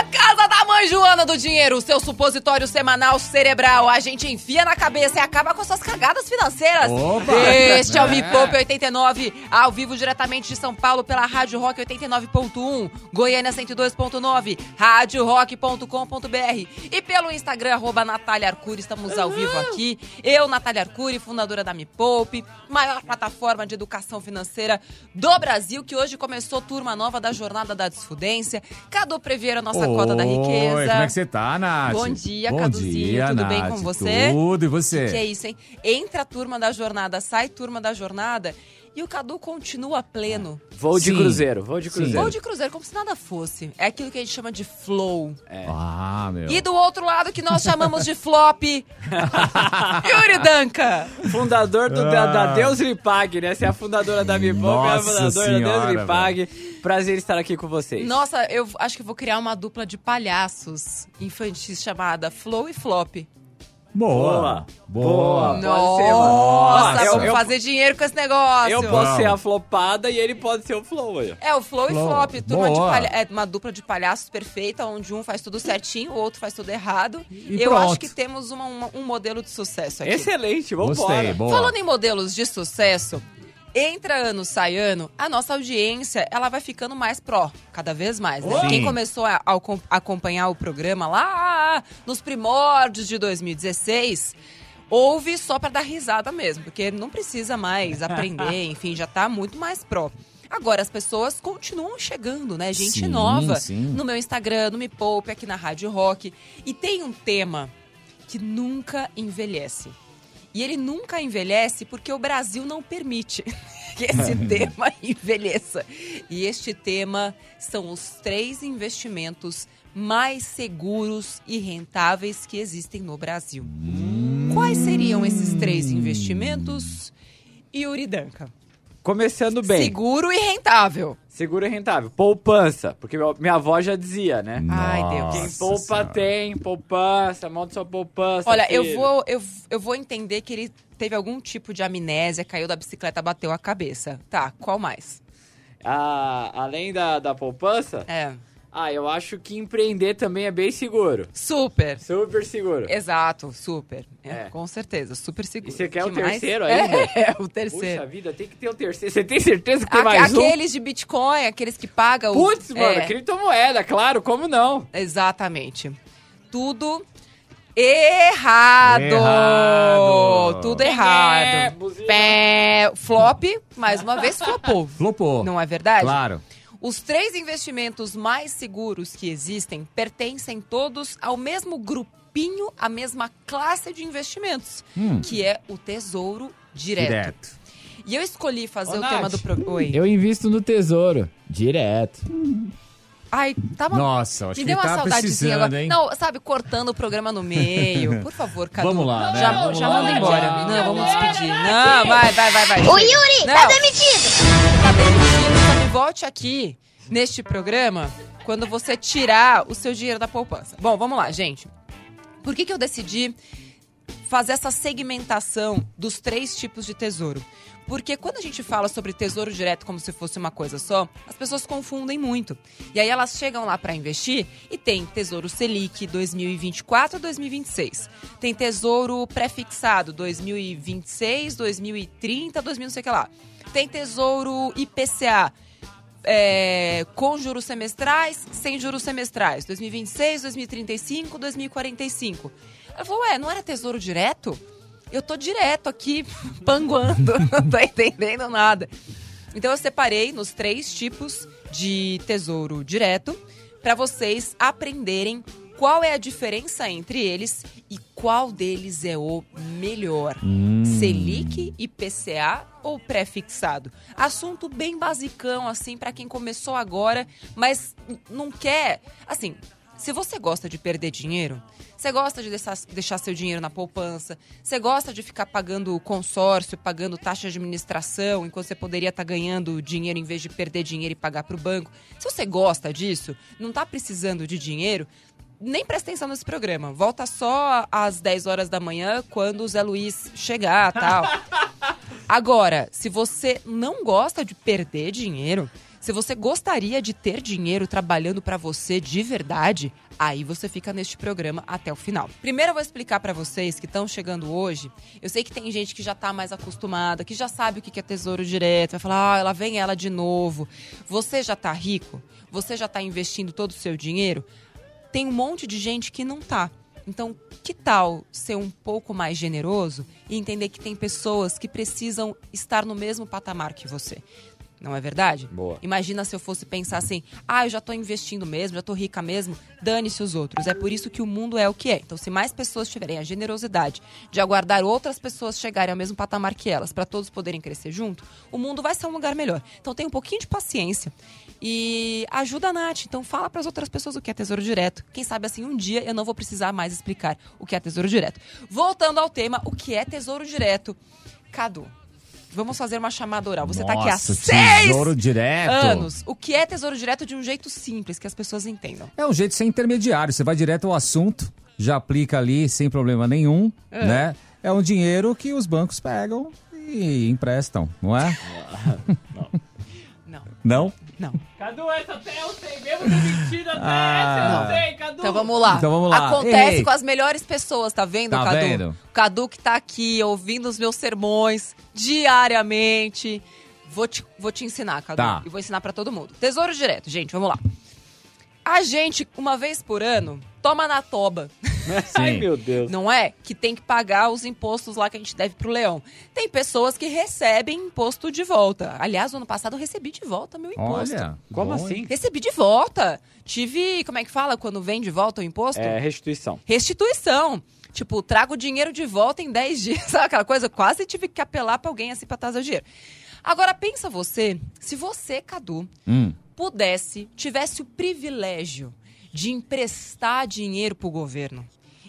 A Casa da Mãe Joana do Dinheiro, o seu supositório semanal cerebral. A gente enfia na cabeça e acaba com suas cagadas financeiras. Opa! Este é o Me. Poupe 89, ao vivo diretamente de São Paulo pela Rádio Rock 89.1, Goiânia 102.9, radiorock.com.br e pelo Instagram, arroba Natália Arcuri. Estamos ao vivo aqui. Eu, Natália Arcuri, fundadora da Me Poupe, maior plataforma de educação financeira do Brasil, que hoje começou turma nova da Jornada da Desfudência. Cadu Preveira, nossa cota da riqueza. Oi, como é que você tá, Nath? Bom dia, Bom Caduzinho. dia, Tudo bem Nath. com você? Tudo, e você? Que é isso, hein? Entra a turma da jornada, sai turma da jornada e o Cadu continua pleno. Vou de Sim. cruzeiro, vou de Sim. cruzeiro. Voo de cruzeiro, como se nada fosse. É aquilo que a gente chama de flow. Ah, meu. E do outro lado, que nós chamamos de flop, Yuri Danca. Fundador do, da, Ah. da Deus lhe pague, né? Você é a fundadora da Me Poupe, é a fundadora da Deus senhora, lhe pague. Prazer estar aqui com vocês. Nossa, eu acho que vou criar uma dupla de palhaços infantis chamada Flow e Flop. Boa. Boa. Boa. Nossa, Eu- vamos eu- fazer dinheiro com esse negócio. Eu posso Vamos. ser a flopada e ele pode ser o flow aí. É, o Flow, Flow. e Flop. Turma palha- é uma dupla de palhaços perfeita, onde um faz tudo certinho, o outro faz tudo errado. E Eu pronto. acho que temos uma- uma- um modelo de sucesso aqui. Excelente, vamos Gostei, embora. boa. Falando em modelos de sucesso, entra ano, sai ano, a nossa audiência ela vai ficando mais pró, cada vez mais. Né? Quem começou a, a acom- acompanhar o programa lá nos primórdios de 2016 ouve só pra dar risada mesmo, porque não precisa mais aprender, enfim, já tá muito mais pró. Agora, as pessoas continuam chegando, né? Gente Sim, nova sim. no meu Instagram, no Me Poupe, aqui na Rádio Rock. E tem um tema que nunca envelhece. E ele nunca envelhece porque o Brasil não permite que esse tema envelheça. E este tema são os três investimentos mais seguros e rentáveis que existem no Brasil. Quais seriam esses três investimentos? Yuri Danca. Começando bem. Seguro e rentável. Seguro e rentável. Poupança. Porque minha avó já dizia, né? Ai, Deus. Quem Nossa poupa Senhora. tem poupança, monta sua poupança. Olha, eu vou, eu, eu vou entender que ele teve algum tipo de amnésia, caiu da bicicleta, bateu a cabeça. Tá, qual mais? Ah, além da, da poupança, É. ah, eu acho que empreender também é bem seguro. Super. Super seguro. Exato, super. É, É. Com certeza, super seguro. E você quer Que o mais? terceiro ainda? É, o Puxa terceiro. vida, tem que ter o terceiro. Você tem certeza que tem Aque- mais um? aqueles de Bitcoin, aqueles que pagam. Putz, mano, é, criptomoeda, claro, como não? Exatamente. Tudo errado. Errado. Tudo É, errado. Pé, flop, mais uma vez flopou. Flopou. Não é verdade? Claro. Os três investimentos mais seguros que existem pertencem todos ao mesmo grupinho, à mesma classe de investimentos, Hum. que é o Tesouro Direto. Direto. E eu escolhi fazer Ô, o Nath, tema do programa. Oi. Eu invisto no tesouro, direto. Ai, tava. Nossa, acho Me deu uma tá saudadezinha agora. hein? Não, sabe, cortando o programa no meio. Por favor, Cadu. Vamos lá, né? Já, Vamos já lá. manda embora. Não, vamos despedir. Não, vai, vai, vai, vai. O Yuri Não. tá demitido! Tá demitido. Volte aqui neste programa quando você tirar o seu dinheiro da poupança. Bom, vamos lá, gente. Por que, que eu decidi fazer essa segmentação dos três tipos de tesouro? Porque quando a gente fala sobre tesouro direto como se fosse uma coisa só, as pessoas confundem muito. E aí elas chegam lá para investir e tem Tesouro Selic 2024 a 2026. Tem Tesouro pré-fixado 2026, 2030, 2000 não sei o que lá. Tem Tesouro IPCA é, com juros semestrais, sem juros semestrais. 2026, 2035, 2045. Ela falou, ué, não era tesouro direto? Eu tô direto aqui, panguando, não tô entendendo nada. Então eu separei nos três tipos de tesouro direto para vocês aprenderem qual é a diferença entre eles e qual deles é o melhor. Selic, IPCA ou pré-fixado? Assunto bem basicão, assim, para quem começou agora, mas não quer. Assim, se você gosta de perder dinheiro, você gosta de deixar, deixar seu dinheiro na poupança, você gosta de ficar pagando consórcio, pagando taxa de administração, enquanto você poderia estar ganhando dinheiro em vez de perder dinheiro e pagar para o banco. Se você gosta disso, não está precisando de dinheiro, nem presta atenção nesse programa. Volta só às 10 horas da manhã, quando o Zé Luiz chegar tal. Agora, se você não gosta de perder dinheiro, se você gostaria de ter dinheiro trabalhando para você de verdade, aí você fica neste programa até o final. Primeiro eu vou explicar para vocês que estão chegando hoje. Eu sei que tem gente que já tá mais acostumada, que já sabe o que é tesouro direto, vai falar: "Ah, ela vem ela de novo". Você já tá rico? Você já tá investindo todo o seu dinheiro? Tem um monte de gente que não tá. Então, que tal ser um pouco mais generoso e entender que tem pessoas que precisam estar no mesmo patamar que você? Não é verdade? Boa. Imagina se eu fosse pensar assim: ah, eu já estou investindo mesmo, já estou rica mesmo, dane-se os outros. É por isso que o mundo é o que é. Então, se mais pessoas tiverem a generosidade de aguardar outras pessoas chegarem ao mesmo patamar que elas, para todos poderem crescer junto, o mundo vai ser um lugar melhor. Então, tenha um pouquinho de paciência e ajuda a Nath. Então, fala para as outras pessoas o que é Tesouro Direto. Quem sabe assim, um dia eu não vou precisar mais explicar o que é Tesouro Direto. Voltando ao tema, o que é Tesouro Direto? Cadu. Vamos fazer uma chamada oral. Você está aqui há seis anos. O que é tesouro direto de um jeito simples, que as pessoas entendam? É um jeito sem intermediário. Você vai direto ao assunto, já aplica ali sem problema nenhum, né? É um dinheiro que os bancos pegam e emprestam, não é? Não, Não? não. Cadu, essa até eu sei, mesmo de mentira, até Ah. essa eu sei, Cadu. Então vamos lá. Então vamos lá. Acontece Ei. com as melhores pessoas, tá vendo, Tá Cadu? vendo? O Cadu que tá aqui ouvindo os meus sermões diariamente. Vou te, vou te ensinar, Cadu. Tá. E vou ensinar pra todo mundo. Tesouro direto, gente, vamos lá. A gente, uma vez por ano, toma na toba. Ai, Sim. meu Deus. Não é? Que tem que pagar os impostos lá que a gente deve pro leão. Tem pessoas que recebem imposto de volta. Aliás, no ano passado eu recebi de volta meu imposto. Olha. Como bom, assim? Recebi de volta. Tive, como é que fala quando vem de volta o imposto? É, restituição. Restituição. Tipo, trago o dinheiro de volta em 10 dias. Sabe aquela coisa? Eu quase tive que apelar pra alguém assim pra trazer o dinheiro. Agora, pensa você, se você, Cadu, Hum. pudesse, tivesse o privilégio de emprestar dinheiro pro governo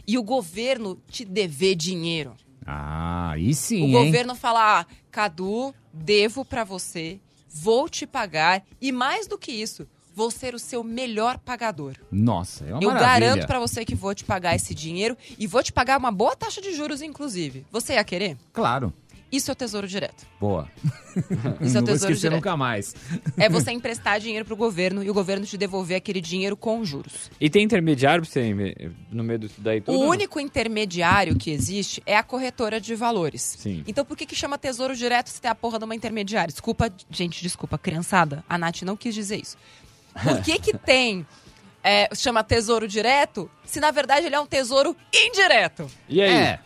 e o governo te dever dinheiro. Ah, aí sim, o hein? governo falar, ah, Cadu, devo pra você, vou te pagar e mais do que isso, vou ser o seu melhor pagador. Nossa, é uma Eu maravilha. garanto pra você que vou te pagar esse dinheiro e vou te pagar uma boa taxa de juros, inclusive. Você ia querer? Claro. Isso é o tesouro direto. Boa. Isso é o Não vou tesouro esquecer direto. nunca mais. É você emprestar dinheiro pro governo e o governo te devolver aquele dinheiro com juros. E tem intermediário pra você ir no meio disso daí tudo? O único intermediário que existe é a corretora de valores. Sim. Então por que, que chama tesouro direto se tem a porra de uma intermediária? Desculpa, gente, desculpa, criançada. A Nath não quis dizer isso. Por que que tem... é, chama tesouro direto, se na verdade ele é um tesouro indireto. E aí? É.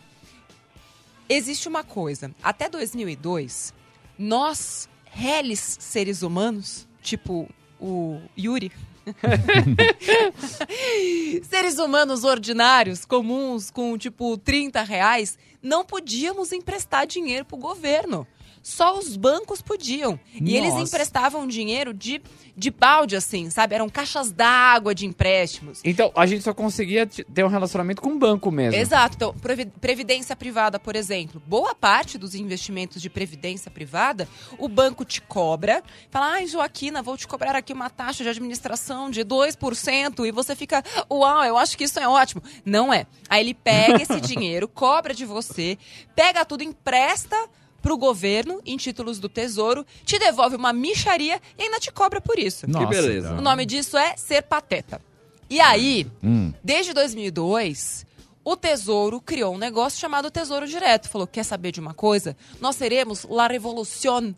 Existe uma coisa. Até 2002, nós, reles seres humanos, tipo o Yuri, seres humanos ordinários, comuns, com tipo 30 reais, não podíamos emprestar dinheiro pro governo. Só os bancos podiam. E eles emprestavam dinheiro de, de balde, assim, sabe? Eram caixas d'água de empréstimos. Então, a gente só conseguia ter um relacionamento com o banco mesmo. Exato. Então, previ- previdência privada, por exemplo. Boa parte dos investimentos de previdência privada, o banco te cobra. Fala, ai, Joaquina, vou te cobrar aqui uma taxa de administração de 2%. E você fica, uau, eu acho que isso é ótimo. Não é. Aí ele pega esse dinheiro, cobra de você, pega tudo, empresta pro governo em títulos do tesouro, te devolve uma micharia e ainda te cobra por isso. Nossa, beleza. então. O nome disso é ser pateta. E aí, Hum. desde 2002, o Tesouro criou um negócio chamado Tesouro Direto. Falou: quer saber de uma coisa? Nós seremos la revolución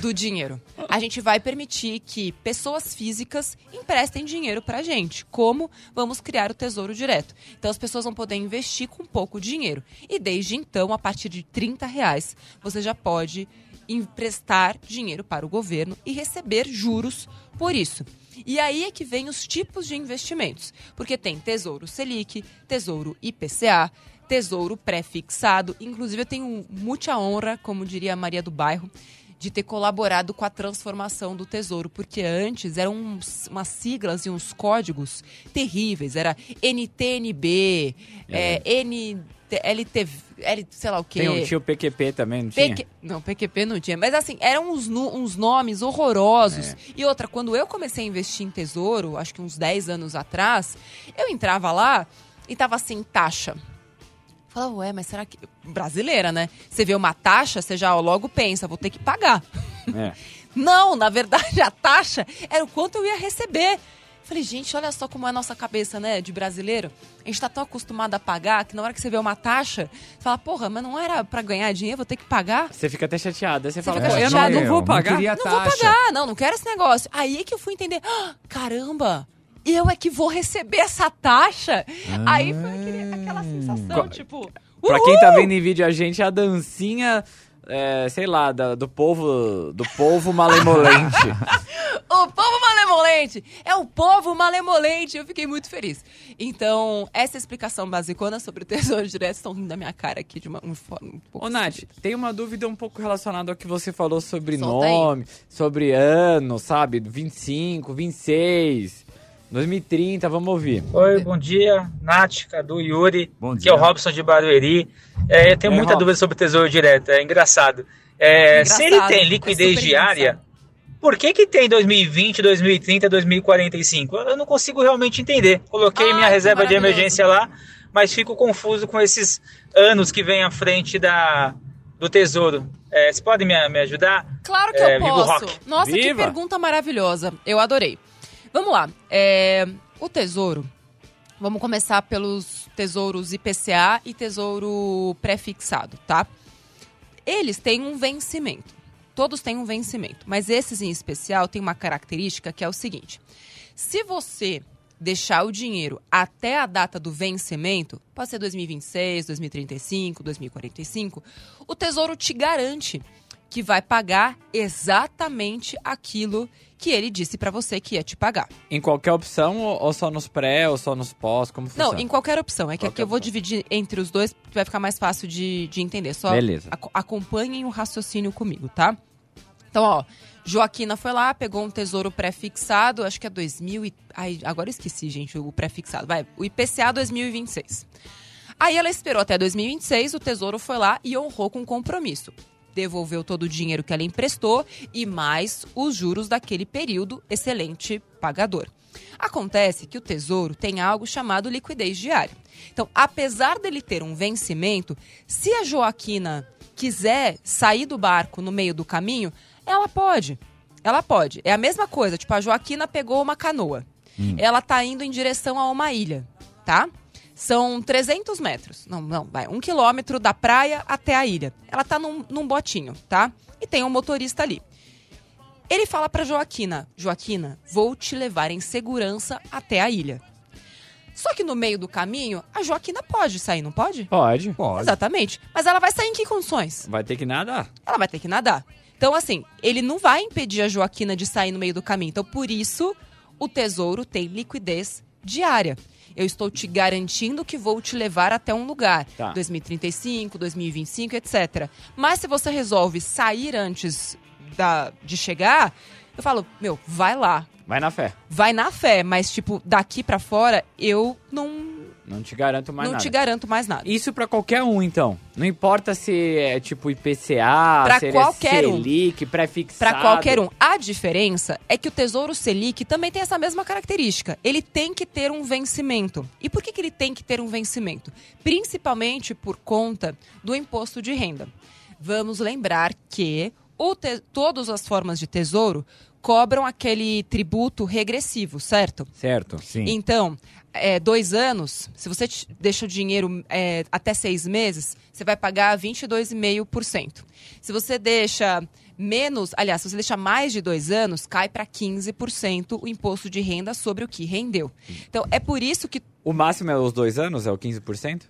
do dinheiro. A gente vai permitir que pessoas físicas emprestem dinheiro pra gente. Como vamos criar o Tesouro Direto? Então as pessoas vão poder investir com pouco dinheiro. E desde então, a partir de 30 reais, você já pode emprestar dinheiro para o governo e receber juros por isso. E aí é que vem os tipos de investimentos, porque tem Tesouro Selic, Tesouro IPCA, Tesouro pré-fixado. Inclusive eu tenho muita honra, como diria a Maria do Bairro, de ter colaborado com a transformação do Tesouro, porque antes eram uns- umas siglas e uns códigos terríveis. Era NTNB, é, NT, LT, L, sei lá o quê. Tem um tio PQP também, não tinha? PQ... Não, PQP não tinha. Mas assim, eram uns, uns nomes horrorosos. E outra, quando eu comecei a investir em tesouro, acho que uns 10 anos atrás, eu entrava lá e tava assim, taxa. Fala, ué, mas será que. Brasileira, né? Você vê uma taxa, você já logo pensa, vou ter que pagar. É. Não, na verdade, a taxa era o quanto eu ia receber. Falei, gente, olha só como é a nossa cabeça, né, de brasileiro. A gente tá tão acostumado a pagar que na hora que você vê uma taxa, você fala, porra, mas não era pra ganhar dinheiro, vou ter que pagar? Você fica até chateada. Aí Você, fala, fica pô, eu não, chateado. não vou Não pagar. queria Não vou taxa. pagar, não, não quero esse negócio. Aí que eu fui entender, ah, caramba, eu é que vou receber essa taxa? Aí foi aquele- aquela sensação, Co- tipo... Pra uhul! quem tá vendo em vídeo a gente, a dancinha, é, sei lá, da- do povo do povo malemolente. O povo malemolente! É o povo malemolente! Eu fiquei muito feliz. Então, essa explicação basicona sobre o Tesouro Direto estão rindo da minha cara aqui de uma, uma forma um pouco... Ô, Nath, tem uma dúvida um pouco relacionada ao que você falou sobre Solta aí. nome, sobre ano, sabe? 25, 26, 2030, vamos ouvir. Oi, bom dia, Nath, Cadu, Yuri. Bom Aqui dia. é o Robson de Barueri. É, eu tenho Oi, muita Robson. dúvida sobre o Tesouro Direto, é engraçado. É, Engraçado, se ele tem é liquidez super diária, por que, que tem 2020, 2030, 2045? Eu não consigo realmente entender. Coloquei Ai, minha que reserva de emergência lá, mas fico confuso com esses anos que vem à frente da, do Tesouro. É, você pode me, me ajudar? Claro que É, eu o posso. rock. Nossa, que Viva. pergunta maravilhosa. Eu adorei. Vamos lá. É, o tesouro. Vamos começar pelos tesouros IPCA e tesouro pré-fixado, tá? Eles têm um vencimento. Todos têm um vencimento. Mas esses em especial têm uma característica que é o seguinte: se você deixar o dinheiro até a data do vencimento, pode ser 2026, 2035, 2045, o Tesouro te garante que vai pagar exatamente aquilo que ele disse pra você que ia te pagar. Em qualquer opção ou, só nos pré ou só nos pós? Como funciona? Não, em qualquer opção. É que Qualquer aqui eu vou opção. dividir entre os dois, vai ficar mais fácil de, de entender. Só Beleza. aco- acompanhem o raciocínio comigo, tá? Então, ó, Joaquina foi lá, pegou um tesouro pré-fixado, acho que é 2000 e... Ai, agora eu esqueci, gente, o pré-fixado. Vai, o IPCA 2026. Aí ela esperou até 2026, o tesouro foi lá e honrou com compromisso. Devolveu todo o dinheiro que ela emprestou e mais os juros daquele período, excelente pagador. Acontece que o tesouro tem algo chamado liquidez diária. Então, apesar dele ter um vencimento, se a Joaquina quiser sair do barco no meio do caminho, ela pode. Ela pode. É a mesma coisa, tipo, a Joaquina pegou uma canoa. Ela tá indo em direção a uma ilha, tá? São 300 metros. Não, não, vai. Um quilômetro da praia até a ilha. Ela tá num, num botinho, tá? E tem um motorista ali. Ele fala pra Joaquina: Joaquina, vou te levar em segurança até a ilha. Só que no meio do caminho, a Joaquina pode sair, não pode? Pode. Pode. Exatamente. Mas ela vai sair em que condições? Vai ter que nadar. ela vai ter que nadar. Então, assim, ele não vai impedir a Joaquina de sair no meio do caminho. Então, por isso, o tesouro tem liquidez diária. Eu estou te garantindo que vou te levar até um lugar. Tá. 2035, 2025, etc. Mas se você resolve sair antes da, de chegar, eu falo, meu, vai lá. Vai na fé. Vai na fé, mas, tipo, daqui pra fora, eu não, Não te garanto mais não nada. te garanto mais nada. Isso pra qualquer um, então. Não importa se é tipo IPCA, Pra se ele qualquer é um. Selic, pré-fixado. Para qualquer um. A diferença é que o Tesouro Selic também tem essa mesma característica. Ele tem que ter um vencimento. E por que, que ele tem que ter um vencimento? Principalmente por conta do imposto de renda. Vamos lembrar que todas as formas de tesouro cobram aquele tributo regressivo, certo? Certo. Sim. Então, é, dois anos, se você deixa o dinheiro é, até seis meses, você vai pagar 22,5%. Se você deixa menos, aliás, se você deixa mais de dois anos, cai para 15% o imposto de renda sobre o que rendeu. Então, é por isso que O máximo é os dois anos? É o 15%?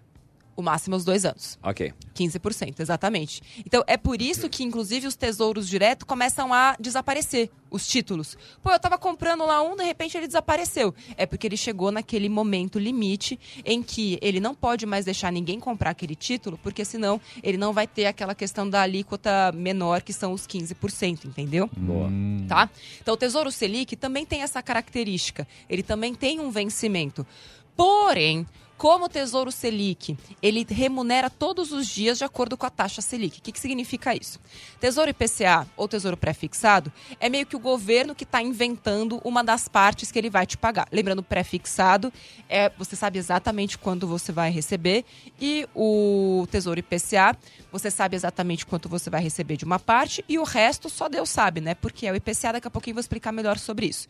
O máximo é os dois anos. Ok. 15%, exatamente. Então, é por isso que, inclusive, os tesouros direto começam a desaparecer, os títulos. Pô, eu tava comprando lá um, de repente ele desapareceu. É porque ele chegou naquele momento limite em que ele não pode mais deixar ninguém comprar aquele título, porque senão ele não vai ter aquela questão da alíquota menor, que são os 15%, entendeu? Boa. tá? Então, o Tesouro Selic também tem essa característica. Ele também tem um vencimento. Porém, como o Tesouro Selic, ele remunera todos os dias de acordo com a taxa Selic. O que, que significa isso? Tesouro IPCA ou Tesouro Pré-Fixado é meio que o governo que está inventando uma das partes que ele vai te pagar. Lembrando, pré-fixado é você sabe exatamente quando você vai receber e o Tesouro IPCA você sabe exatamente quanto você vai receber de uma parte e o resto só Deus sabe, né? Porque é o IPCA, daqui a pouquinho eu vou explicar melhor sobre isso.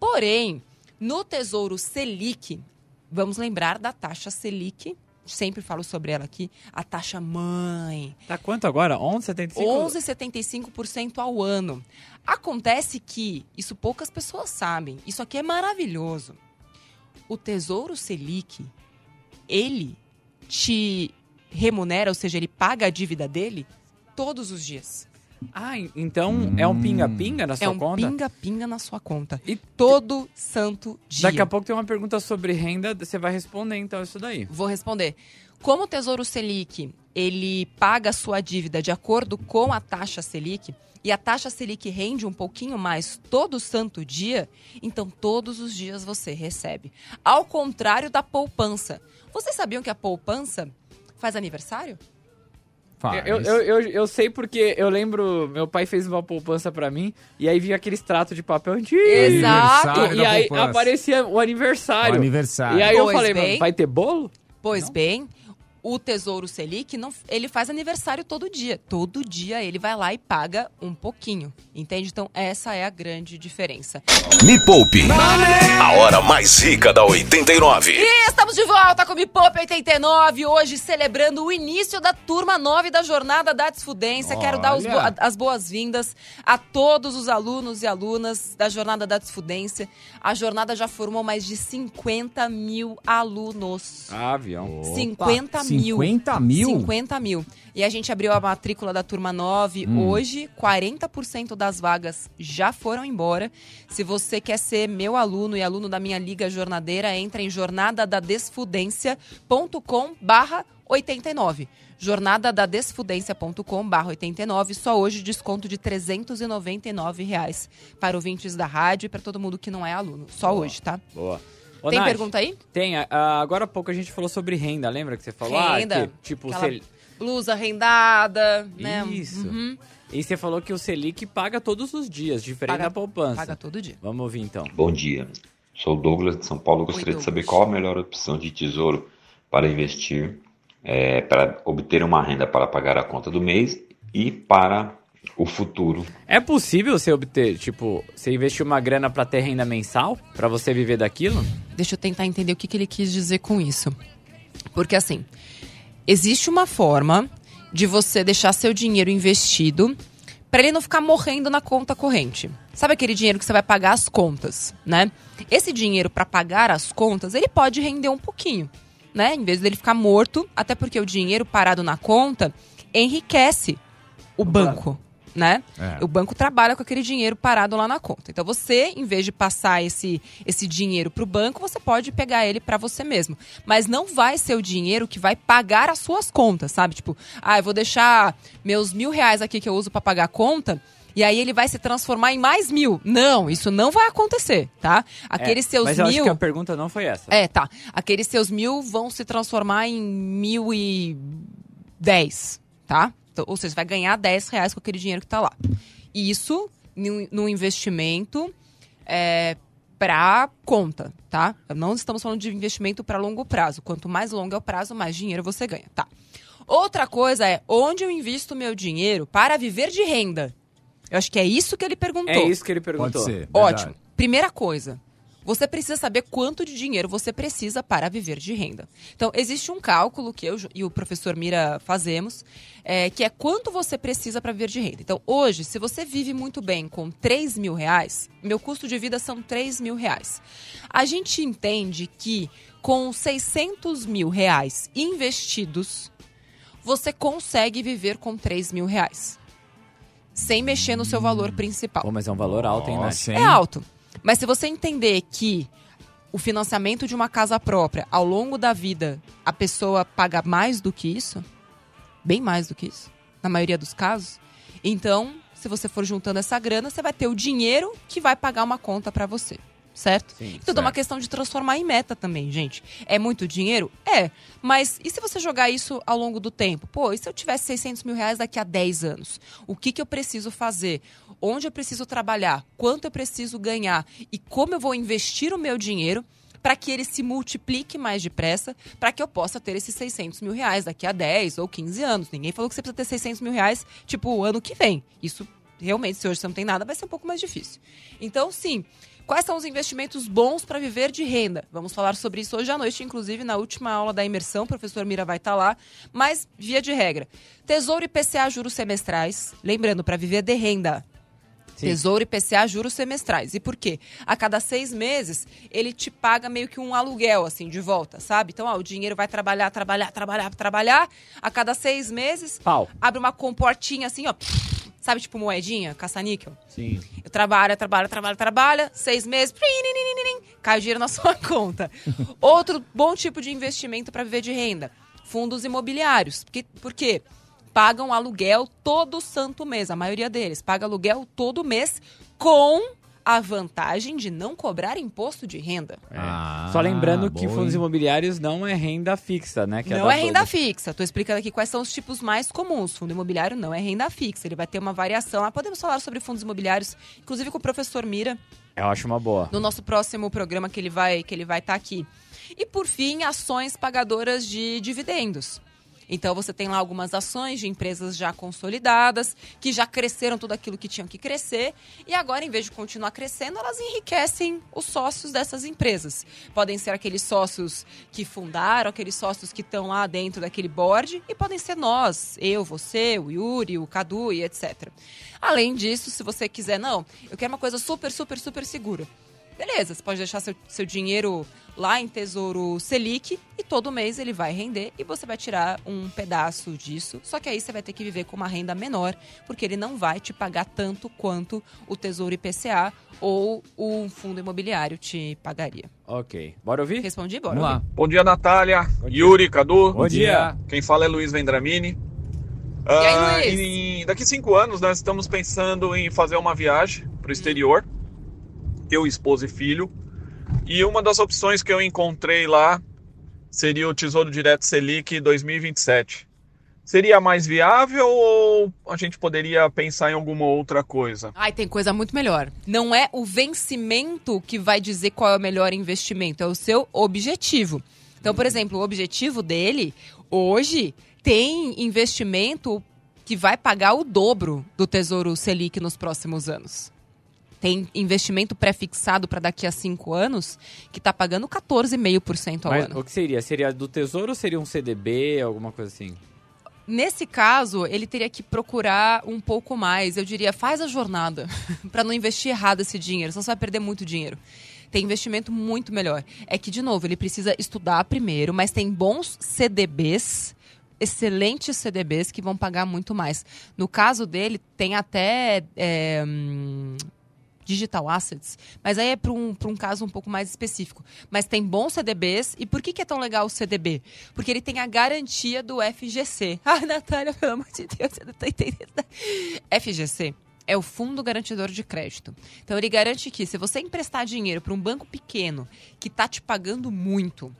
Porém, no Tesouro Selic, vamos lembrar da taxa Selic. Sempre falo sobre ela aqui, a taxa mãe. Tá quanto agora? 11,75? 11,75% ao ano. Acontece que, isso poucas pessoas sabem, isso aqui é maravilhoso. O Tesouro Selic, ele te remunera, ou seja, ele paga a dívida dele todos os dias. Ah, então é um pinga-pinga na sua é um conta? pinga-pinga na sua conta. E Todo santo dia. Daqui a pouco tem uma pergunta sobre renda, você vai responder então isso daí. Vou responder. Como o Tesouro Selic, ele paga a sua dívida de acordo com a taxa Selic, e a taxa Selic rende um pouquinho mais todo santo dia, então todos os dias você recebe. Ao contrário da poupança. Vocês sabiam que a poupança faz aniversário? Faz. Eu, eu, eu, eu sei porque eu lembro, meu pai fez uma poupança pra mim, e aí vinha aquele extrato de papel antigo. Exato. Aniversário E aí poupança. aparecia o O aniversário. aniversário. E aí eu Pois falei, bem. mano, vai ter bolo? Pois bem, o Tesouro Selic, não, ele faz aniversário todo dia. Todo dia ele vai lá e paga um pouquinho. Entende? Então, essa é a grande diferença. Me Poupe. A hora mais rica da 89. E estamos de volta com o Me Poupe 89, hoje celebrando o início da turma 9 da Jornada da Desfudência. Quero dar os Olha. as boas-vindas a todos os alunos e alunas da Jornada da Desfudência. A jornada já formou mais de 50 mil alunos. Ah, avião. 50 mil. 50 mil? 50 mil. E a gente abriu a matrícula da turma 9 Hum. hoje. 40% das vagas já foram embora. Se você quer ser meu aluno e aluno da minha liga jornadeira, entra em jornadadadesfudência.com barra 89. jornadadadesfudência.com barra 89. Só hoje desconto de 399 reais para ouvintes da rádio e para todo mundo que não é aluno. Só hoje, tá? Boa. Ô, Tem Nath, pergunta aí? Tem. ah, agora há pouco a gente falou sobre renda, lembra que você falou? Ah, Renda. que, tipo, Aquela blusa rendada, né? Isso. Uhum. E você falou que o Selic paga todos os dias, diferente Paga- da poupança. Paga todo dia. Vamos ouvir então. Bom dia, sou o Douglas de São Paulo. Gostaria de saber qual a melhor opção de tesouro para investir, é, para obter uma renda para pagar a conta do mês e para o futuro. É possível você obter, tipo, você investir uma grana pra ter renda mensal? Pra você viver daquilo? Deixa eu tentar entender o que, que ele quis dizer com isso. Porque assim, existe uma forma de você deixar seu dinheiro investido para ele não ficar morrendo na conta corrente. Sabe aquele dinheiro que você vai pagar as contas, né? Esse dinheiro para pagar as contas, ele pode render um pouquinho, né? Em vez dele ficar morto, até porque o dinheiro parado na conta enriquece o banco, né? É. O banco trabalha com aquele dinheiro parado lá na conta. Então você, em vez de passar esse, esse dinheiro para o banco, você pode pegar ele para você mesmo. Mas não vai ser o dinheiro que vai pagar as suas contas, sabe? Tipo, ah, eu vou deixar meus mil reais aqui que eu uso para pagar a conta. E aí ele vai se transformar em mais mil. Não, isso não vai acontecer, tá? Aqueles É, seus Mas eu mil. acho que a pergunta não foi essa. É, tá. Aqueles seus mil vão se transformar em mil e dez, tá? Então, ou seja, você vai ganhar 10 reais com aquele dinheiro que tá lá. Isso num, num investimento é, para conta, tá? Não estamos falando de investimento para longo prazo. Quanto mais longo é o prazo, mais dinheiro você ganha, tá? Outra coisa é onde eu invisto meu dinheiro para viver de renda. Eu acho que é isso que ele perguntou. É isso que ele perguntou. Pode ser. Ótimo. verdade. Primeira coisa, você precisa saber quanto de dinheiro você precisa para viver de renda. Então, existe um cálculo que eu e o professor Mira fazemos, é, que é quanto você precisa para viver de renda. Então, hoje, se você vive muito bem com 3 mil reais, meu custo de vida são 3 mil reais. A gente entende que com 600 mil reais investidos, você consegue viver com 3 mil reais. Sem mexer no seu valor principal. Pô, mas é um valor alto, hein, Nath? Nossa, hein? É alto. Mas se você entender que o financiamento de uma casa própria, ao longo da vida, a pessoa paga mais do que isso, bem mais do que isso, na maioria dos casos, então, se você for juntando essa grana, você vai ter o dinheiro que vai pagar uma conta pra você. certo? Sim, Tudo é uma questão de transformar em meta também, gente. É muito dinheiro? É. Mas e se você jogar isso ao longo do tempo? Pô, e se eu tivesse 600 mil reais daqui a 10 anos? O que, que eu preciso fazer? Onde eu preciso trabalhar? Quanto eu preciso ganhar? E como eu vou investir o meu dinheiro para que ele se multiplique mais depressa, para que eu possa ter esses 600 mil reais daqui a 10 ou 15 anos. Ninguém falou que você precisa ter 600 mil reais, tipo, o ano que vem. Isso, realmente, se hoje você não tem nada, vai ser um pouco mais difícil. Então, sim, Quais são os investimentos bons para viver de renda? Vamos falar sobre isso hoje à noite, inclusive na última aula da imersão, o professor Mira vai estar lá. Mas, via de regra, Tesouro e PCA juros semestrais. Lembrando, para viver de renda. Sim. Tesouro e PCA juros semestrais. E por quê? A cada seis meses, ele te paga meio que um aluguel, assim, de volta, sabe? Então, ó, o dinheiro vai trabalhar, trabalhar, trabalhar, trabalhar. A cada seis meses, Pau. abre uma comportinha assim, ó. Sabe, tipo moedinha, caça-níquel? Sim. Eu trabalho, trabalho, trabalho, trabalho, seis meses, cai o dinheiro na sua conta. Outro bom tipo de investimento para viver de renda: fundos imobiliários. Porque, por quê? Pagam aluguel todo santo mês, a maioria deles. Paga aluguel todo mês com a vantagem de não cobrar imposto de renda. Ah, Só lembrando que fundos imobiliários não é renda fixa, né? Que não da é renda Globo. fixa. Tô explicando aqui quais são os tipos mais comuns. Fundo imobiliário não é renda fixa. Ele vai ter uma variação. Ah, podemos falar sobre fundos imobiliários, inclusive com o professor Mira, Eu acho uma boa. no nosso próximo programa que ele vai que ele vai estar aqui. E por fim, ações pagadoras de dividendos. Então você tem lá algumas ações de empresas já consolidadas, que já cresceram tudo aquilo que tinham que crescer, e agora, em vez de continuar crescendo, elas enriquecem os sócios dessas empresas. Podem ser aqueles sócios que fundaram, aqueles sócios que estão lá dentro daquele board, e podem ser nós, eu, você, o Yuri, o Cadu e etc. Além disso, se você quiser, não, eu quero uma coisa super, super, super segura. Beleza, você pode deixar seu, seu dinheiro lá em Tesouro Selic e todo mês ele vai render e você vai tirar um pedaço disso. Só que aí você vai ter que viver com uma renda menor, porque ele não vai te pagar tanto quanto o Tesouro IPCA ou o fundo imobiliário te pagaria. Ok. Bora ouvir? Respondi, bora. Vamos lá. Bom dia, Natália, Yuri, Cadu. Bom dia. Quem fala é Luiz Vendramini. E aí, Ah, Luiz? em- daqui cinco anos nós estamos pensando em fazer uma viagem para o exterior. Eu, esposa e filho. E uma das opções que eu encontrei lá seria o Tesouro Direto Selic 2027. Seria mais viável ou a gente poderia pensar em alguma outra coisa? Ai, tem coisa muito melhor. Não é o vencimento que vai dizer qual é o melhor investimento, é o seu objetivo. Então, por exemplo, o objetivo dele hoje tem investimento que vai pagar o dobro do Tesouro Selic nos próximos anos. Tem investimento pré-fixado para daqui a cinco anos que está pagando 14,5% ao Mas ano. o que seria? Seria do Tesouro ou seria um CDB, alguma coisa assim? Nesse caso, ele teria que procurar um pouco mais. Eu diria, faz a jornada para não investir errado esse dinheiro, senão você vai perder muito dinheiro. Tem investimento muito melhor. É que, de novo, ele precisa estudar primeiro, mas tem bons CDBs, excelentes CDBs que vão pagar muito mais. No caso dele, tem até. é, digital assets, mas aí é para um, um caso um pouco mais específico. Mas tem bons CDBs, e por que, que é tão legal o CDB? Porque ele tem a garantia do FGC. Ah, Natália, pelo amor de Deus, você não tá entendendo. FGC é o Fundo Garantidor de Crédito. Então ele garante que se você emprestar dinheiro para um banco pequeno que está te pagando muito,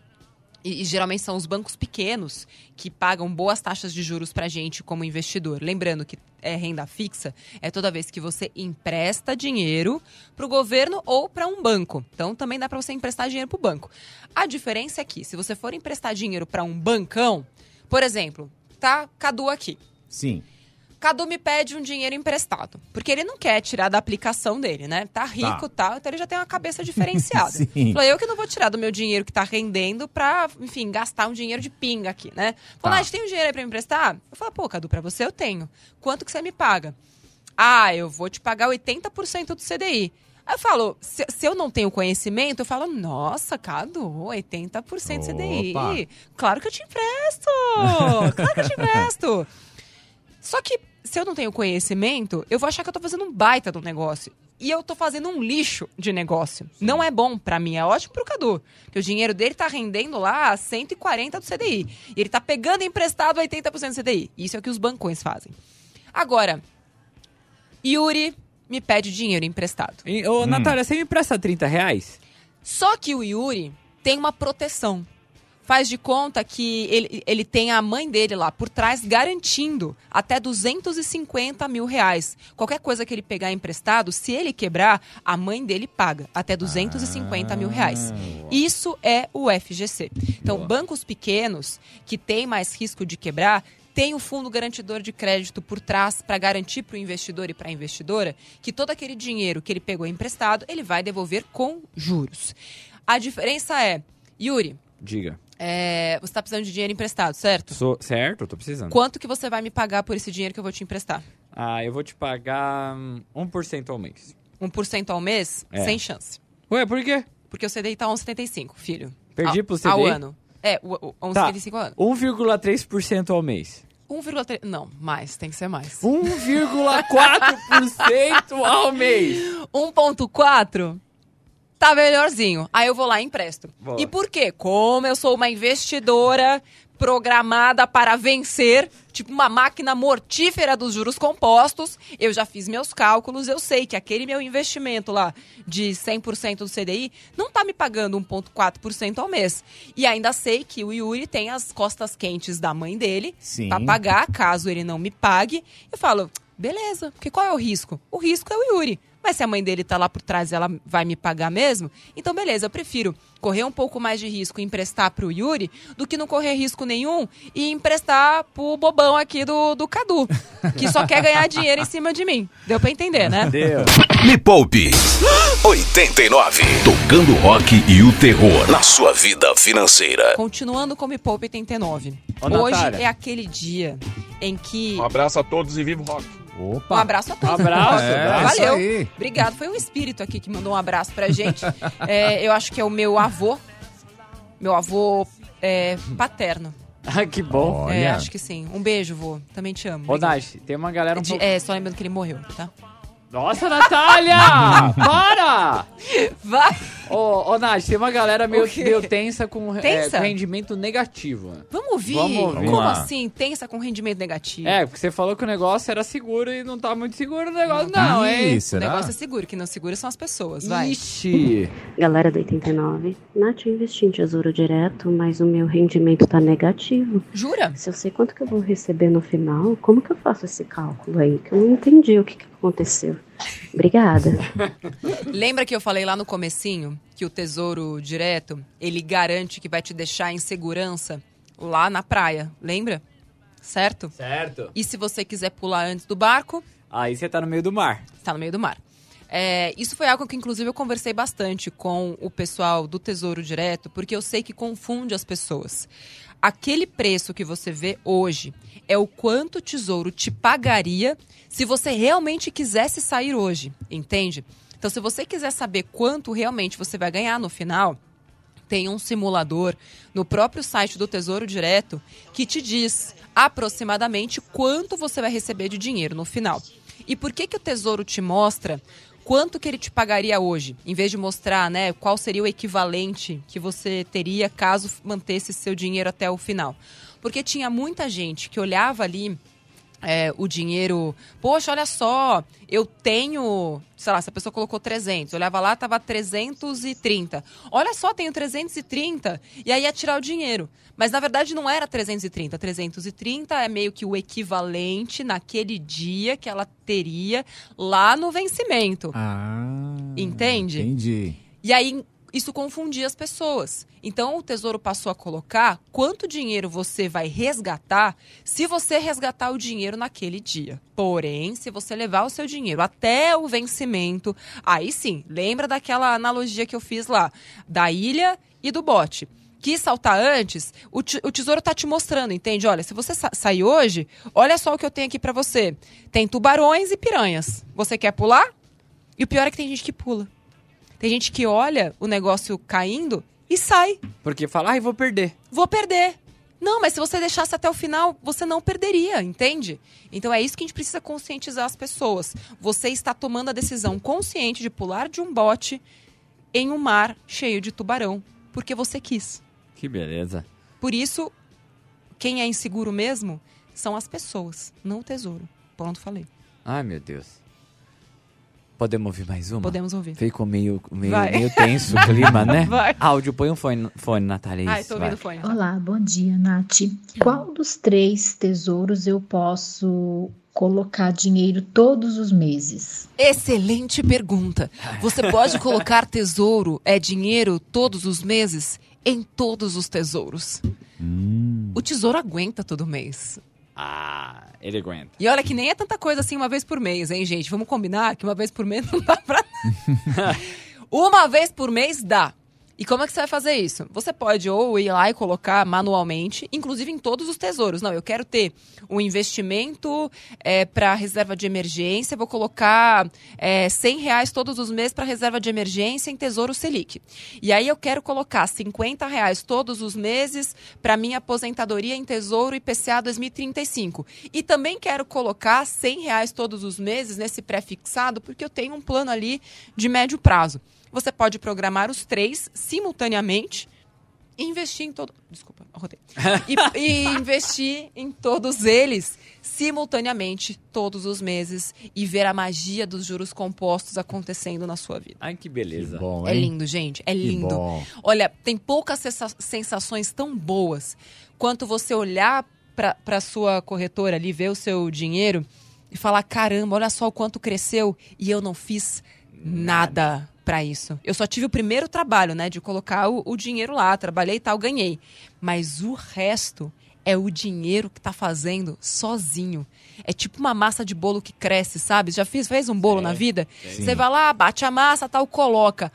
e, e geralmente são os bancos pequenos que pagam boas taxas de juros para gente como investidor. Lembrando que é renda fixa, é toda vez que você empresta dinheiro para o governo ou para um banco. Então também dá para você emprestar dinheiro para o banco. A diferença é que se você for emprestar dinheiro para um bancão, por exemplo, tá Cadu aqui. Sim. Cadu me pede um dinheiro emprestado. Porque ele não quer tirar da aplicação dele, né? Tá rico e tal, então ele já tem uma cabeça diferenciada. Falou, eu que não vou tirar do meu dinheiro que tá rendendo pra, enfim, gastar um dinheiro de pinga aqui, né? Falou, Tá. ah, tem um dinheiro aí pra me emprestar? Eu falei, pô, Cadu, pra você eu tenho. Quanto que você me paga? Ah, eu vou te pagar 80% do CDI. Aí eu falo, se, se eu não tenho conhecimento, eu falo, nossa, Cadu, 80% CDI. Opa. Claro que eu te empresto! Claro que eu te empresto! Só que se eu não tenho conhecimento, eu vou achar que eu tô fazendo um baita do negócio. E eu tô fazendo um lixo de negócio. Não é bom pra mim, é ótimo pro Cadu. Porque o dinheiro dele tá rendendo lá 140 do CDI. E ele tá pegando emprestado 80% do CDI. Isso é o que os bancões fazem. Agora, Yuri me pede dinheiro emprestado. E, ô, Natália, você me empresta 30 reais? Só que o Yuri tem uma proteção. Faz de conta que ele, ele tem a mãe dele lá por trás garantindo até 250 mil reais. Qualquer coisa que ele pegar emprestado, se ele quebrar, a mãe dele paga até 250 mil reais. Isso é o FGC. Então, Boa. bancos pequenos que têm mais risco de quebrar tem o fundo garantidor de crédito por trás para garantir para o investidor e para a investidora que todo aquele dinheiro que ele pegou emprestado ele vai devolver com juros. A diferença é, Yuri, Diga. É, você está precisando de dinheiro emprestado, certo? Sou certo? Tô precisando. Quanto que você vai me pagar por esse dinheiro que eu vou te emprestar? Ah, eu vou te pagar hum, 1% ao mês. 1% ao mês? É. Sem chance. Ué, por quê? Porque o CDI tá 11,75, filho. Perdi ao, pro CDI? Ao ano. É, o, o, 11,75 ao ano. 1,3% ao mês. 1,3... Não, mais, tem que ser mais. 1,4% ao mês. 1,4 tá melhorzinho. Aí eu vou lá e empresto. Boa. E por quê? Como eu sou uma investidora programada para vencer, tipo uma máquina mortífera dos juros compostos, eu já fiz meus cálculos, eu sei que aquele meu investimento lá de 100% do CDI não tá me pagando 1,4% ao mês. E ainda sei que o Yuri tem as costas quentes da mãe dele para pagar, caso ele não me pague. Eu falo, beleza, porque qual é o risco? O risco é o Yuri. Mas se a mãe dele tá lá por trás e ela vai me pagar mesmo, então beleza, eu prefiro correr um pouco mais de risco e emprestar pro Yuri do que não correr risco nenhum e emprestar pro bobão aqui do, do Cadu, que só quer ganhar dinheiro em cima de mim. Deu pra entender, né? Deu. Me Poupe 89. Tocando rock e o terror na sua vida financeira. Continuando com o Me Poupe 89. Ô, Hoje Natália. é aquele dia em que. Um abraço a todos e viva o rock. Opa. Um abraço a Um todos. abraço. É, abraço. isso Valeu. aí. Obrigado. Foi um espírito aqui que mandou um abraço pra gente. É, eu acho que é o meu avô. Meu avô é, paterno. Ah, que bom. Olha. É, acho que sim. Um beijo, vô. Também te amo. Ô. Nath, tem uma galera um De- pouco... É, só lembrando que ele morreu, tá? Nossa, Natália! Para! Vai! Ô, ô, Nath, tem uma galera meio, tensa com, é, Tensa? com rendimento negativo. Vamos ouvir. Vamos ouvir. Como Vamos assim? Tensa com rendimento negativo. É, porque você falou que o negócio era seguro e não tá muito seguro o negócio, não, hein? Ih, O negócio é seguro, que não segura são as pessoas, vai. Ixi! Galera do 89, Nath, eu investi em tesouro direto, mas o meu rendimento tá negativo. Jura? Se eu sei quanto que eu vou receber no final, como que eu faço esse cálculo aí? Que eu não entendi o que, que aconteceu. Obrigada. Lembra que eu falei lá no comecinho que o Tesouro Direto, ele garante que vai te deixar em segurança lá na praia, lembra? Certo? Certo. E se você quiser pular antes do barco, Aí você tá no meio do mar. está no meio do mar. É, isso foi algo que, inclusive, eu conversei bastante com o pessoal do Tesouro Direto, porque eu sei que confunde as pessoas. Aquele preço que você vê hoje é o quanto o Tesouro te pagaria se você realmente quisesse sair hoje, entende? Então, se você quiser saber quanto realmente você vai ganhar no final, tem um simulador no próprio site do Tesouro Direto que te diz aproximadamente quanto você vai receber de dinheiro no final. E por que, que o Tesouro te mostra quanto que ele te pagaria hoje, em vez de mostrar né, qual seria o equivalente que você teria caso mantesse seu dinheiro até o final? Porque tinha muita gente que olhava ali é, o dinheiro. Poxa, olha só, eu tenho. Sei lá, se a pessoa colocou 300, olhava lá, tava 330. Olha só, tenho 330. E aí ia tirar o dinheiro. Mas na verdade não era 330. 330 é meio que o equivalente naquele dia que ela teria lá no vencimento. Ah. Entende? Entendi. E aí isso confundia as pessoas. Então o Tesouro passou a colocar quanto dinheiro você vai resgatar se você resgatar o dinheiro naquele dia. Porém, se você levar o seu dinheiro até o vencimento, aí sim, lembra daquela analogia que eu fiz lá, da ilha e do bote. Quis saltar antes, o, o tesouro tá te mostrando, entende? Olha, se você sa sair hoje, olha só o que eu tenho aqui pra você. Tem tubarões e piranhas. Você quer pular? E o pior é que tem gente que pula. Tem gente que olha o negócio caindo e sai. Porque fala, ai, vou perder. Vou perder. Não, mas se você deixasse até o final, você não perderia, entende? Então é isso que a gente precisa conscientizar as pessoas. Você está tomando a decisão consciente de pular de um bote em um mar cheio de tubarão, porque você quis. Que beleza. Por isso, quem é inseguro mesmo são as pessoas, não o tesouro. Pronto, falei. Ai, meu Deus. Podemos ouvir mais uma? Podemos ouvir. Ficou meio, meio, Vai. meio tenso o clima, né? Vai. Áudio, põe um fone, fone Natália. Ai, isso, tô ouvindo o vai. fone. Olá, bom dia, Nath. Qual dos três tesouros eu posso colocar dinheiro todos os meses? Excelente pergunta. Você pode colocar tesouro, é dinheiro, todos os meses, em todos os tesouros. O tesouro aguenta todo mês. Ah, ele aguenta. E olha que nem é tanta coisa assim uma vez por mês, hein, gente? Vamos combinar que uma vez por mês não dá pra. uma vez por mês dá. E como é que você vai fazer isso? Você pode ou ir lá e colocar manualmente, inclusive em todos os tesouros. Não, eu quero ter um investimento para reserva de emergência, vou colocar é, 100 reais todos os meses para reserva de emergência em Tesouro Selic. E aí eu quero colocar 50 reais todos os meses para minha aposentadoria em Tesouro IPCA 2035. E também quero colocar 100 reais todos os meses nesse pré-fixado, porque eu tenho um plano ali de médio prazo. Você pode programar os três simultaneamente e investir em todo. Desculpa, arrotei. E, e investir em todos eles simultaneamente, todos os meses, e ver a magia dos juros compostos acontecendo na sua vida. Ai, que beleza. Bom, É lindo, gente. É Que lindo. Olha, tem poucas sensa- sensações tão boas quanto você olhar para a sua corretora ali, ver o seu dinheiro e falar: caramba, olha só o quanto cresceu e eu não fiz nada para isso. Eu só tive o primeiro trabalho, né, de colocar o, o dinheiro lá, trabalhei e tal, ganhei. Mas o resto é o dinheiro que tá fazendo sozinho. É tipo uma massa de bolo que cresce, sabe? Já fiz, fez um bolo na vida? Você vai lá, bate a massa, tal, coloca.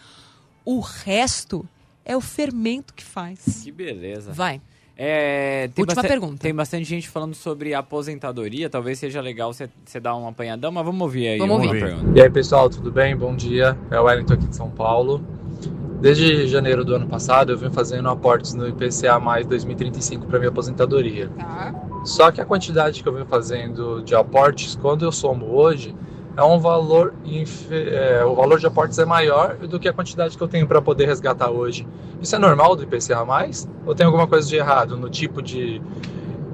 O resto é o fermento que faz. Que beleza. Vai. É, tem Última bastante- pergunta. Tem bastante gente falando sobre aposentadoria. Talvez seja legal você dar um apanhadão, mas vamos ouvir aí. Vamos ouvir. pergunta. E aí pessoal, tudo bem? Bom dia. É o Wellington aqui de São Paulo. Desde janeiro do ano passado eu venho fazendo aportes no IPCA mais 2035 para minha aposentadoria. Tá. Só que a quantidade que eu venho fazendo de aportes, quando eu somo hoje, é um valor é, o valor de aportes é maior do que a quantidade que eu tenho para poder resgatar hoje. Isso é normal do IPCA mais? Ou tem alguma coisa de errado no tipo de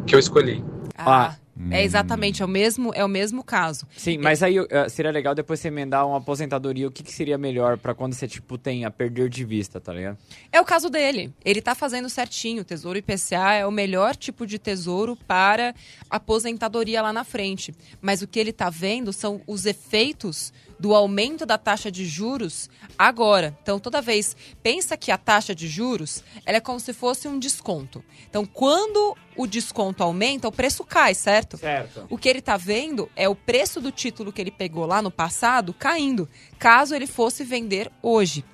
que eu escolhi? Ah, é exatamente, é o mesmo, é o mesmo caso. Sim, mas aí eh, seria legal depois você emendar uma aposentadoria. O que, que seria melhor pra quando você, tipo, tem a perder de vista, tá ligado? É o caso dele. Ele tá fazendo certinho. O Tesouro IPCA é o melhor tipo de tesouro para aposentadoria lá na frente. Mas o que ele tá vendo são os efeitos do aumento da taxa de juros agora. Então, toda vez, pensa que a taxa de juros ela é como se fosse um desconto. Então, quando o desconto aumenta, o preço cai, certo? Certo. O que ele tá vendo é o preço do título que ele pegou lá no passado caindo, caso ele fosse vender hoje.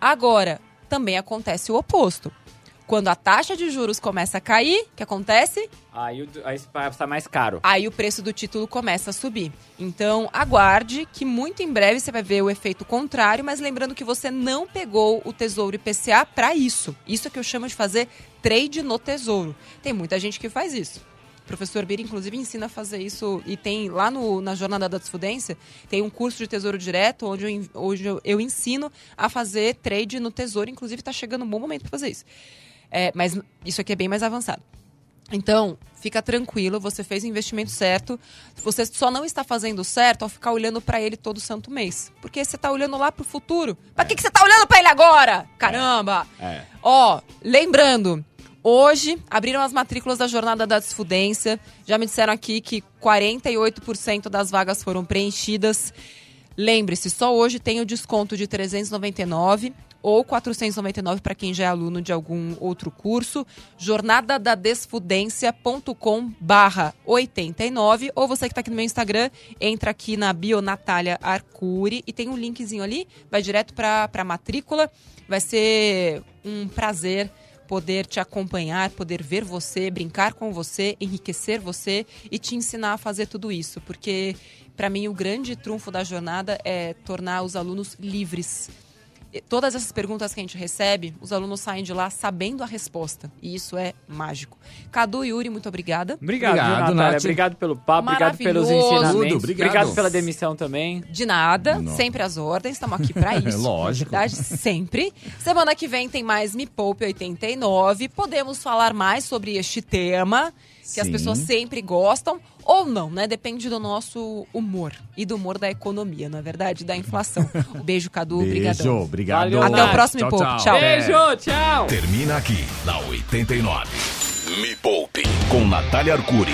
Agora, também acontece o oposto. Quando a taxa de juros começa a cair, o que acontece? Aí, o- aí está mais caro. Aí o preço do título começa a subir. Então, aguarde que muito em breve você vai ver o efeito contrário, mas lembrando que você não pegou o Tesouro IPCA para isso. Isso é que eu chamo de fazer trade no Tesouro. Tem muita gente que faz isso. O professor Bira, inclusive, ensina a fazer isso e tem lá no, na Jornada da Desfudência, tem um curso de Tesouro Direto onde eu, onde eu, eu ensino a fazer trade no Tesouro. Inclusive, está chegando um bom momento para fazer isso. É, mas isso aqui é bem mais avançado. Então, fica tranquilo, você fez o investimento certo. Você só não está fazendo certo ao ficar olhando para ele todo santo mês. Porque você está olhando lá pro futuro. Pra que, que você está olhando para ele agora? Caramba! É. Ó, lembrando, hoje abriram as matrículas da Jornada da Desfudência. Já me disseram aqui que 48% das vagas foram preenchidas. Lembre-se, só hoje tem o desconto de 399 ou 499 para quem já é aluno de algum outro curso. jornadadadesfudência.com barra 89 ou você que está aqui no meu Instagram, entra aqui na bio Natália Arcuri e tem um linkzinho ali, vai direto para a matrícula. Vai ser um prazer poder te acompanhar, poder ver você, brincar com você, enriquecer você e te ensinar a fazer tudo isso, porque para mim o grande trunfo da jornada é tornar os alunos livres. Todas essas perguntas que a gente recebe, os alunos saem de lá sabendo a resposta. E isso é mágico. Cadu e Yuri, muito obrigada. Obrigado, Obrigado, Natália. Nath. Obrigado pelo papo, obrigado pelos ensinamentos. Tudo, obrigado. pela demissão também. De nada, Não. sempre às ordens, estamos aqui para isso. Lógico. Verdade, sempre. Semana que vem tem mais Me Poupe 89. Podemos falar mais sobre este tema. Que as Sim. pessoas sempre gostam, ou não, né? Depende do nosso humor e do humor da economia, não é verdade? Da inflação. Beijo, Cadu. Beijo, obrigado. Valeu, Até o Nath. próximo Tchau, pouco. tchau. Tchau. Beijo, tchau. Termina aqui, na 89. Me Poupe, com Natália Arcuri.